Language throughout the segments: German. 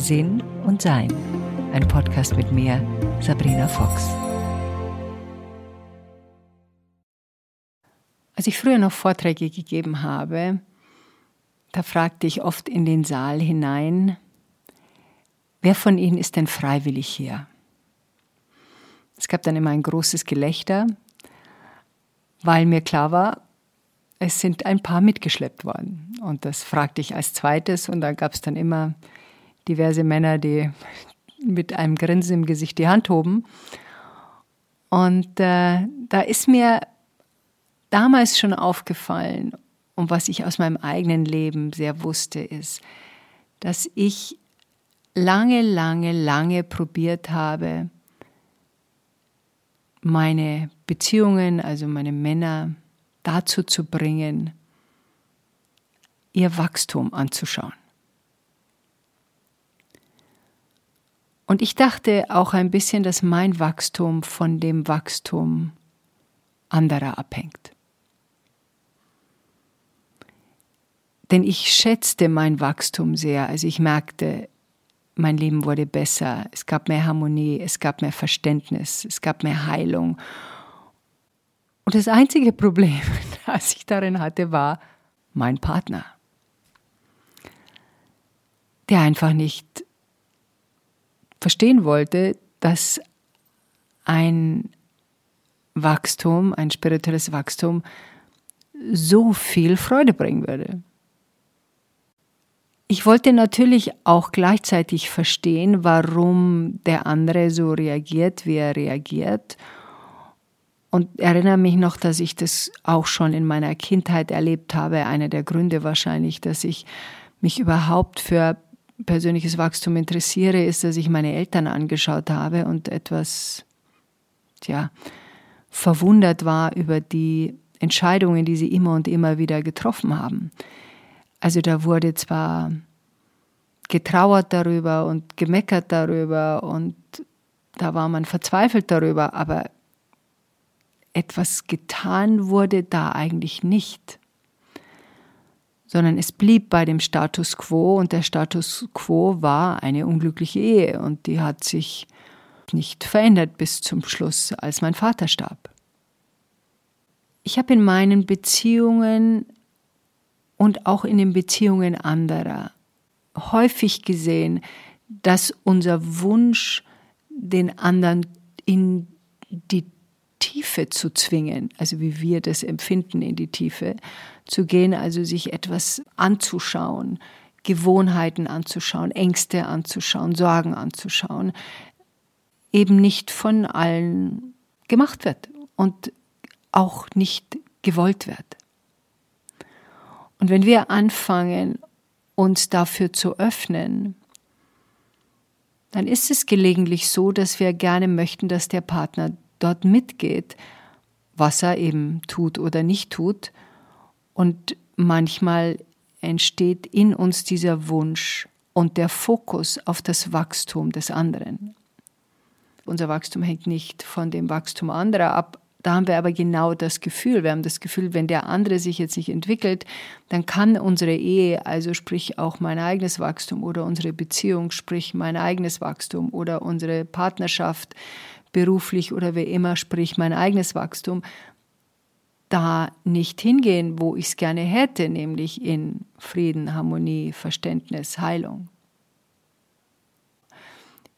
Sinn und Sein. Ein Podcast mit mir, Sabrina Fox. Als ich früher noch Vorträge gegeben habe, da fragte ich oft in den Saal hinein, wer von Ihnen ist denn freiwillig hier? Es gab dann immer ein großes Gelächter, weil mir klar war, es sind ein paar mitgeschleppt worden. Und das fragte ich als zweites und da gab es dann immer diverse Männer, die mit einem Grinsen im Gesicht die Hand hoben. Und äh, da ist mir damals schon aufgefallen, und was ich aus meinem eigenen Leben sehr wusste, ist, dass ich lange, lange, lange probiert habe, meine Beziehungen, also meine Männer, dazu zu bringen, ihr Wachstum anzuschauen. Und ich dachte auch ein bisschen, dass mein Wachstum von dem Wachstum anderer abhängt. Denn ich schätzte mein Wachstum sehr. Also ich merkte, mein Leben wurde besser, es gab mehr Harmonie, es gab mehr Verständnis, es gab mehr Heilung. Und das einzige Problem, das ich darin hatte, war mein Partner, der einfach nicht verstehen wollte, dass ein Wachstum, ein spirituelles Wachstum so viel Freude bringen würde. Ich wollte natürlich auch gleichzeitig verstehen, warum der andere so reagiert, wie er reagiert. Und erinnere mich noch, dass ich das auch schon in meiner Kindheit erlebt habe. Einer der Gründe wahrscheinlich, dass ich mich überhaupt für persönliches Wachstum interessiere, ist, dass ich meine Eltern angeschaut habe und etwas, tja, verwundert war über die Entscheidungen, die sie immer und immer wieder getroffen haben. Also da wurde zwar getrauert darüber und gemeckert darüber und da war man verzweifelt darüber, aber etwas getan wurde da eigentlich nicht, sondern es blieb bei dem Status quo und der Status quo war eine unglückliche Ehe und die hat sich nicht verändert bis zum Schluss, als mein Vater starb. Ich habe in meinen Beziehungen und auch in den Beziehungen anderer häufig gesehen, dass unser Wunsch, den anderen in die Tiefe zu zwingen, also wie wir das empfinden, in die Tiefe zu gehen, also sich etwas anzuschauen, Gewohnheiten anzuschauen, Ängste anzuschauen, Sorgen anzuschauen, eben nicht von allen gemacht wird und auch nicht gewollt wird. Und wenn wir anfangen, uns dafür zu öffnen, dann ist es gelegentlich so, dass wir gerne möchten, dass der Partner dort mitgeht, was er eben tut oder nicht tut. Und manchmal entsteht in uns dieser Wunsch und der Fokus auf das Wachstum des anderen. Unser Wachstum hängt nicht von dem Wachstum anderer ab, da haben wir aber genau das Gefühl. Wir haben das Gefühl, wenn der andere sich jetzt nicht entwickelt, dann kann unsere Ehe, also sprich auch mein eigenes Wachstum oder unsere Beziehung, sprich mein eigenes Wachstum oder unsere Partnerschaft, beruflich oder wie immer, sprich mein eigenes Wachstum, da nicht hingehen, wo ich es gerne hätte, nämlich in Frieden, Harmonie, Verständnis, Heilung.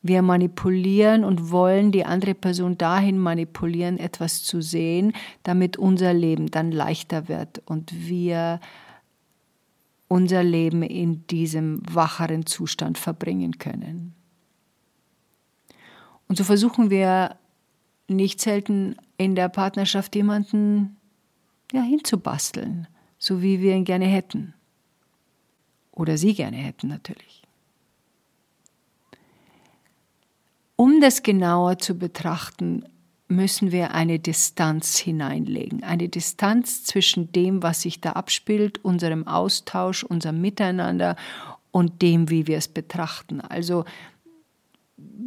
Wir manipulieren und wollen die andere Person dahin manipulieren, etwas zu sehen, damit unser Leben dann leichter wird und wir unser Leben in diesem wacheren Zustand verbringen können. Und so versuchen wir nicht selten in der Partnerschaft jemanden ja, hinzubasteln, so wie wir ihn gerne hätten. Oder sie gerne hätten natürlich. Um das genauer zu betrachten, müssen wir eine Distanz hineinlegen. Eine Distanz zwischen dem, was sich da abspielt, unserem Austausch, unserem Miteinander und dem, wie wir es betrachten. Also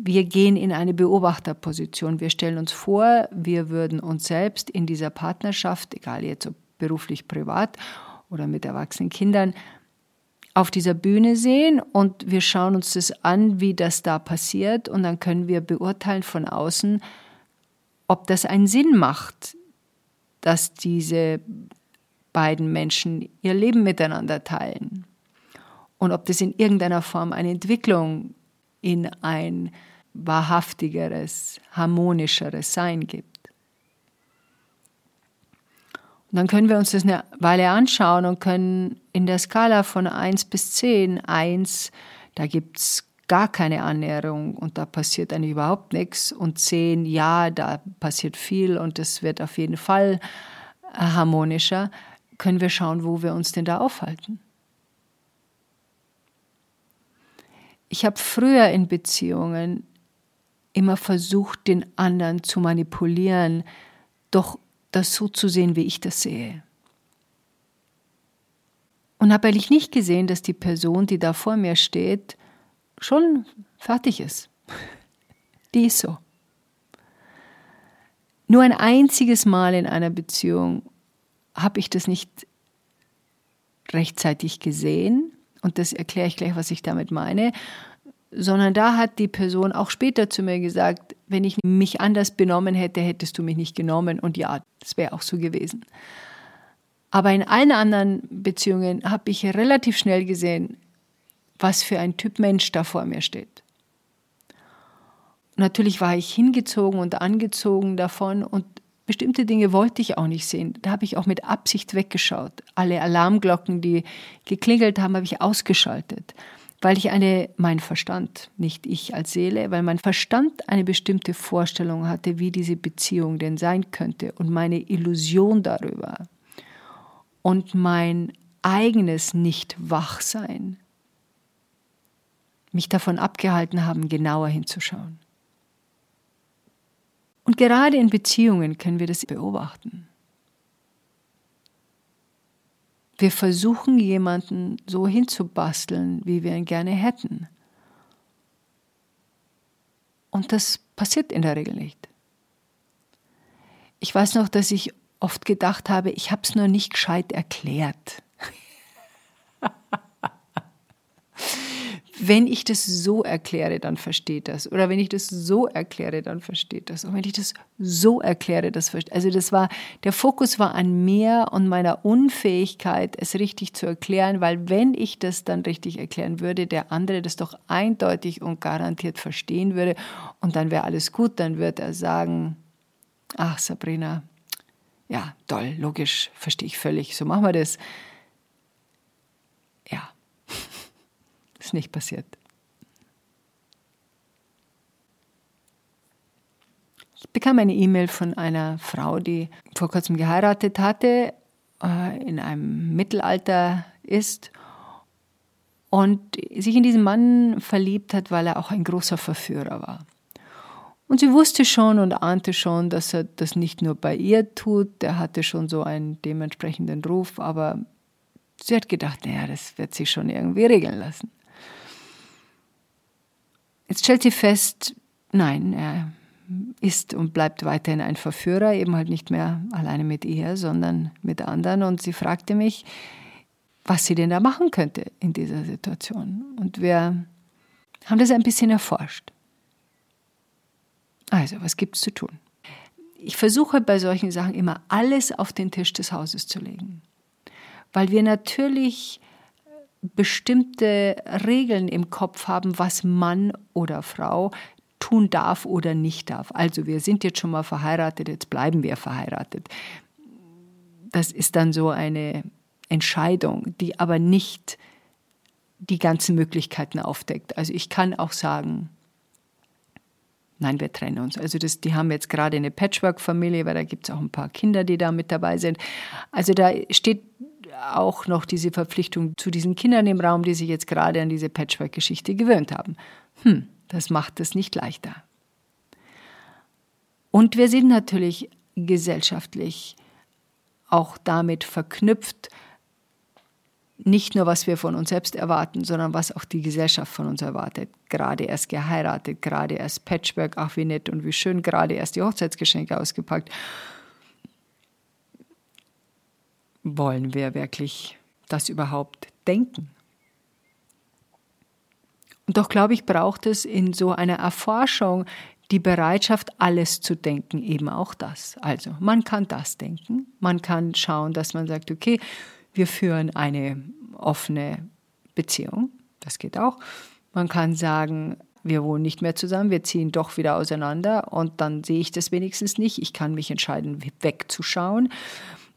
wir gehen in eine Beobachterposition. Wir stellen uns vor, wir würden uns selbst in dieser Partnerschaft, egal jetzt ob beruflich, privat oder mit erwachsenen Kindern, auf dieser Bühne sehen und wir schauen uns das an, wie das da passiert und dann können wir beurteilen von außen, ob das einen Sinn macht, dass diese beiden Menschen ihr Leben miteinander teilen und ob das in irgendeiner Form eine Entwicklung in ein wahrhaftigeres, harmonischeres Sein gibt. Und dann können wir uns das eine Weile anschauen und können in der Skala von 1 bis 10, 1, da gibt es gar keine Annäherung und da passiert eigentlich überhaupt nichts und 10, ja, da passiert viel und es wird auf jeden Fall harmonischer, können wir schauen, wo wir uns denn da aufhalten. Ich habe früher in Beziehungen immer versucht, den anderen zu manipulieren, doch das so zu sehen, wie ich das sehe. Und habe eigentlich nicht gesehen, dass die Person, die da vor mir steht, schon fertig ist. Die ist so. Nur ein einziges Mal in einer Beziehung habe ich das nicht rechtzeitig gesehen. Und das erkläre ich gleich, was ich damit meine sondern da hat die Person auch später zu mir gesagt, wenn ich mich anders benommen hätte, hättest du mich nicht genommen. Und ja, das wäre auch so gewesen. Aber in allen anderen Beziehungen habe ich relativ schnell gesehen, was für ein Typ Mensch da vor mir steht. Natürlich war ich hingezogen und angezogen davon und bestimmte Dinge wollte ich auch nicht sehen. Da habe ich auch mit Absicht weggeschaut. Alle Alarmglocken, die geklingelt haben, habe ich ausgeschaltet weil ich eine, mein Verstand, nicht ich als Seele, weil mein Verstand eine bestimmte Vorstellung hatte, wie diese Beziehung denn sein könnte und meine Illusion darüber und mein eigenes Nicht-Wachsein mich davon abgehalten haben, genauer hinzuschauen. Und gerade in Beziehungen können wir das beobachten. Wir versuchen jemanden so hinzubasteln, wie wir ihn gerne hätten. Und das passiert in der Regel nicht. Ich weiß noch, dass ich oft gedacht habe, ich habe es nur nicht gescheit erklärt. Wenn ich das so erkläre, dann versteht das. Oder wenn ich das so erkläre, dann versteht das. Und wenn ich das so erkläre, das versteht. Also das war, der Fokus war an mir und meiner Unfähigkeit, es richtig zu erklären, weil wenn ich das dann richtig erklären würde, der andere das doch eindeutig und garantiert verstehen würde und dann wäre alles gut, dann würde er sagen, ach Sabrina, ja, toll, logisch, verstehe ich völlig, so machen wir das. Ja, ist nicht passiert. Ich bekam eine E-Mail von einer Frau, die vor kurzem geheiratet hatte, äh, in einem Mittelalter ist und sich in diesen Mann verliebt hat, weil er auch ein großer Verführer war. Und sie wusste schon und ahnte schon, dass er das nicht nur bei ihr tut, der hatte schon so einen dementsprechenden Ruf, aber sie hat gedacht, naja, das wird sich schon irgendwie regeln lassen. Jetzt stellt sie fest, nein, er ist und bleibt weiterhin ein Verführer, eben halt nicht mehr alleine mit ihr, sondern mit anderen. Und sie fragte mich, was sie denn da machen könnte in dieser Situation. Und wir haben das ein bisschen erforscht. Also, was gibt es zu tun? Ich versuche bei solchen Sachen immer alles auf den Tisch des Hauses zu legen, weil wir natürlich bestimmte Regeln im Kopf haben, was Mann oder Frau tun darf oder nicht darf. Also wir sind jetzt schon mal verheiratet, jetzt bleiben wir verheiratet. Das ist dann so eine Entscheidung, die aber nicht die ganzen Möglichkeiten aufdeckt. Also ich kann auch sagen, nein, wir trennen uns. Also das, die haben jetzt gerade eine Patchwork-Familie, weil da gibt es auch ein paar Kinder, die da mit dabei sind. Also da steht auch noch diese Verpflichtung zu diesen Kindern im Raum, die sich jetzt gerade an diese Patchwork-Geschichte gewöhnt haben. Hm, das macht es nicht leichter. Und wir sind natürlich gesellschaftlich auch damit verknüpft, nicht nur, was wir von uns selbst erwarten, sondern was auch die Gesellschaft von uns erwartet. Gerade erst geheiratet, gerade erst Patchwork, ach wie nett und wie schön, gerade erst die Hochzeitsgeschenke ausgepackt wollen wir wirklich das überhaupt denken? Und doch glaube ich, braucht es in so einer Erforschung die Bereitschaft, alles zu denken, eben auch das. Also man kann das denken, man kann schauen, dass man sagt, okay, wir führen eine offene Beziehung, das geht auch. Man kann sagen, wir wohnen nicht mehr zusammen, wir ziehen doch wieder auseinander und dann sehe ich das wenigstens nicht. Ich kann mich entscheiden, wegzuschauen.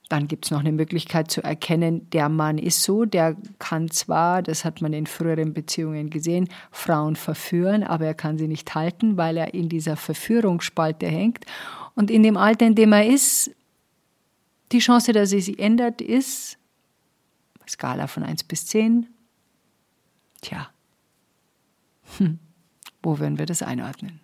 Dann gibt es noch eine Möglichkeit zu erkennen, der Mann ist so, der kann zwar, das hat man in früheren Beziehungen gesehen, Frauen verführen, aber er kann sie nicht halten, weil er in dieser Verführungsspalte hängt. Und in dem Alter, in dem er ist, die Chance, dass sie sich ändert, ist, Skala von 1 bis 10, tja, hm, wo würden wir das einordnen?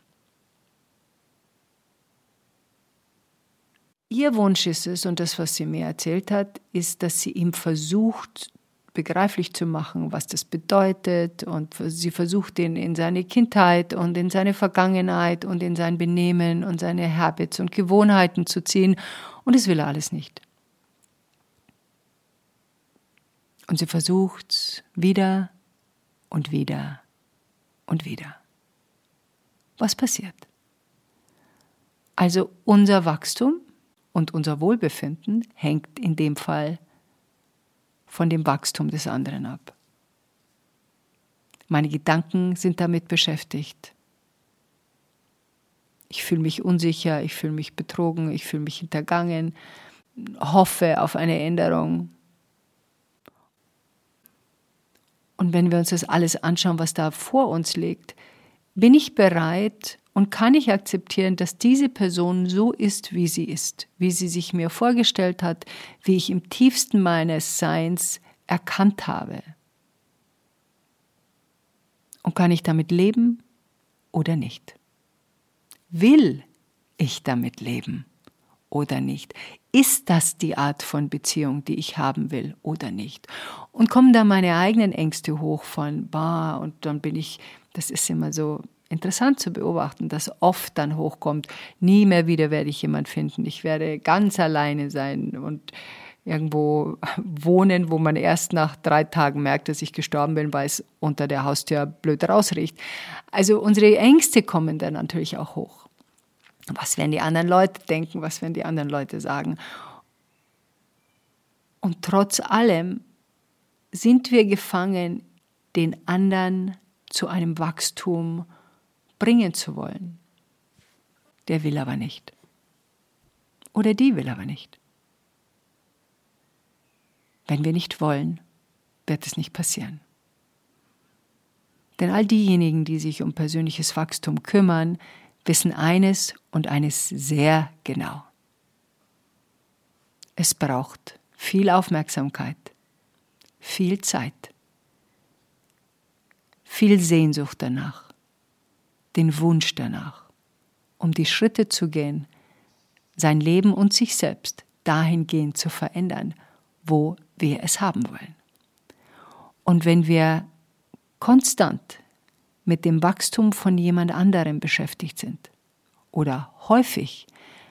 Ihr Wunsch ist es, und das, was sie mir erzählt hat, ist, dass sie ihm versucht, begreiflich zu machen, was das bedeutet. Und sie versucht ihn in seine Kindheit und in seine Vergangenheit und in sein Benehmen und seine Habits und Gewohnheiten zu ziehen. Und es will er alles nicht. Und sie versucht wieder und wieder und wieder. Was passiert? Also unser Wachstum und unser Wohlbefinden hängt in dem Fall von dem Wachstum des anderen ab. Meine Gedanken sind damit beschäftigt. Ich fühle mich unsicher, ich fühle mich betrogen, ich fühle mich hintergangen, hoffe auf eine Änderung. Und wenn wir uns das alles anschauen, was da vor uns liegt, bin ich bereit, und kann ich akzeptieren, dass diese Person so ist, wie sie ist, wie sie sich mir vorgestellt hat, wie ich im tiefsten meines Seins erkannt habe? Und kann ich damit leben oder nicht? Will ich damit leben oder nicht? Ist das die Art von Beziehung, die ich haben will oder nicht? Und kommen da meine eigenen Ängste hoch von, bah, und dann bin ich, das ist immer so, interessant zu beobachten, dass oft dann hochkommt, nie mehr wieder werde ich jemand finden, ich werde ganz alleine sein und irgendwo wohnen, wo man erst nach drei Tagen merkt, dass ich gestorben bin, weil es unter der Haustür blöd rausriecht. Also unsere Ängste kommen dann natürlich auch hoch. Was werden die anderen Leute denken? Was werden die anderen Leute sagen? Und trotz allem sind wir gefangen, den anderen zu einem Wachstum bringen zu wollen. Der will aber nicht. Oder die will aber nicht. Wenn wir nicht wollen, wird es nicht passieren. Denn all diejenigen, die sich um persönliches Wachstum kümmern, wissen eines und eines sehr genau. Es braucht viel Aufmerksamkeit, viel Zeit, viel Sehnsucht danach den Wunsch danach, um die Schritte zu gehen, sein Leben und sich selbst dahingehend zu verändern, wo wir es haben wollen. Und wenn wir konstant mit dem Wachstum von jemand anderem beschäftigt sind oder häufig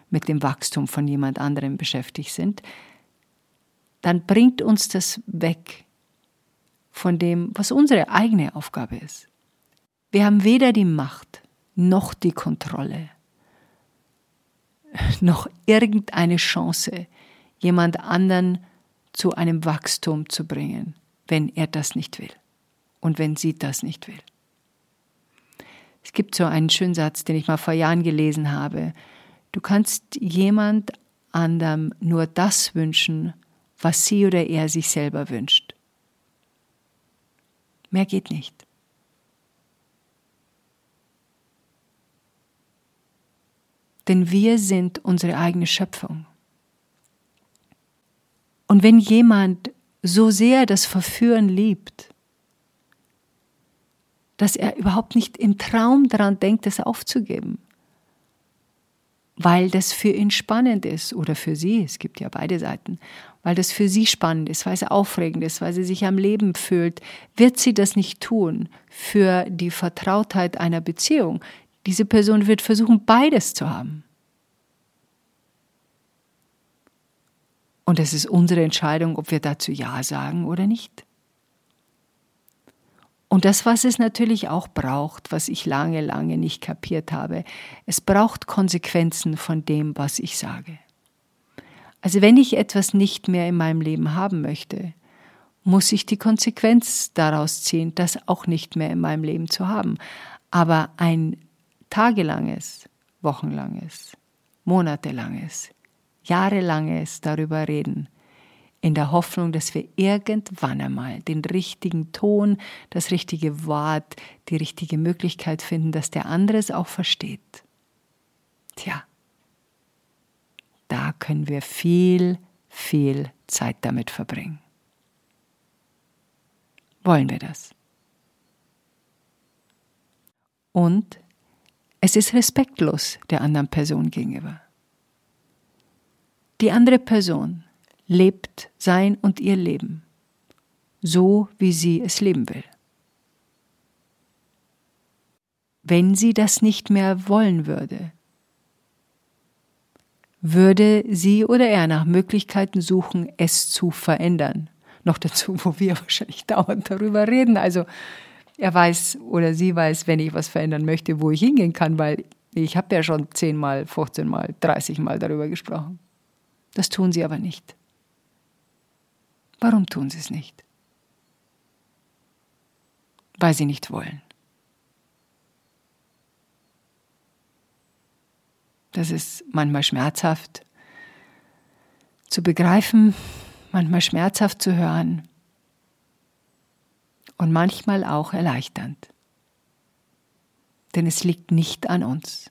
mit dem Wachstum von jemand anderem beschäftigt sind, dann bringt uns das weg von dem, was unsere eigene Aufgabe ist. Wir haben weder die Macht noch die Kontrolle, noch irgendeine Chance, jemand anderen zu einem Wachstum zu bringen, wenn er das nicht will und wenn sie das nicht will. Es gibt so einen schönen Satz, den ich mal vor Jahren gelesen habe. Du kannst jemand anderem nur das wünschen, was sie oder er sich selber wünscht. Mehr geht nicht. Denn wir sind unsere eigene Schöpfung. Und wenn jemand so sehr das Verführen liebt, dass er überhaupt nicht im Traum daran denkt, es aufzugeben, weil das für ihn spannend ist oder für sie, es gibt ja beide Seiten, weil das für sie spannend ist, weil es aufregend ist, weil sie sich am Leben fühlt, wird sie das nicht tun für die Vertrautheit einer Beziehung, diese Person wird versuchen, beides zu haben. Und es ist unsere Entscheidung, ob wir dazu Ja sagen oder nicht. Und das, was es natürlich auch braucht, was ich lange, lange nicht kapiert habe, es braucht Konsequenzen von dem, was ich sage. Also wenn ich etwas nicht mehr in meinem Leben haben möchte, muss ich die Konsequenz daraus ziehen, das auch nicht mehr in meinem Leben zu haben. Aber ein tagelanges, wochenlanges, monatelanges, jahrelanges darüber reden, in der Hoffnung, dass wir irgendwann einmal den richtigen Ton, das richtige Wort, die richtige Möglichkeit finden, dass der andere es auch versteht. Tja, da können wir viel, viel Zeit damit verbringen. Wollen wir das? Und es ist respektlos der anderen Person gegenüber. Die andere Person lebt sein und ihr Leben, so wie sie es leben will. Wenn sie das nicht mehr wollen würde, würde sie oder er nach Möglichkeiten suchen, es zu verändern. Noch dazu, wo wir wahrscheinlich dauernd darüber reden. Also er weiß oder sie weiß, wenn ich was verändern möchte, wo ich hingehen kann, weil ich habe ja schon zehnmal, 15 Mal, 30 Mal darüber gesprochen. Das tun sie aber nicht. Warum tun sie es nicht? Weil sie nicht wollen. Das ist manchmal schmerzhaft zu begreifen, manchmal schmerzhaft zu hören und manchmal auch erleichternd. Denn es liegt nicht an uns.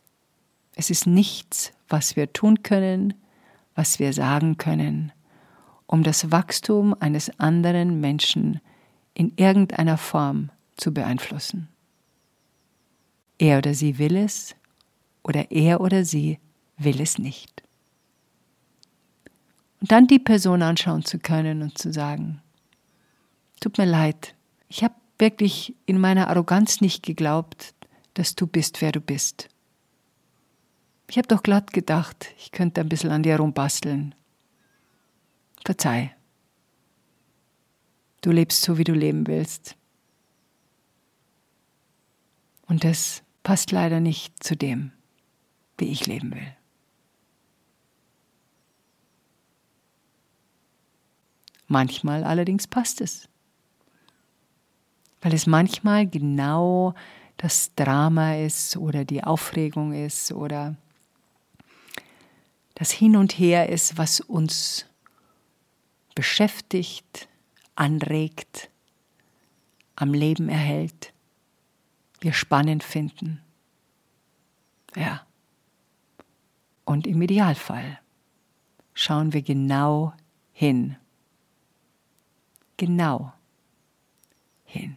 Es ist nichts, was wir tun können, was wir sagen können, um das Wachstum eines anderen Menschen in irgendeiner Form zu beeinflussen. Er oder sie will es oder er oder sie will es nicht. Und dann die Person anschauen zu können und zu sagen, tut mir leid, ich habe wirklich in meiner Arroganz nicht geglaubt, dass du bist, wer du bist. Ich habe doch glatt gedacht, ich könnte ein bisschen an dir rumbasteln. Verzeih. Du lebst so, wie du leben willst. Und das passt leider nicht zu dem, wie ich leben will. Manchmal allerdings passt es, weil es manchmal genau das Drama ist oder die Aufregung ist oder das Hin und Her ist, was uns beschäftigt, anregt, am Leben erhält, wir spannend finden. Ja. Und im Idealfall schauen wir genau hin. Genau hin.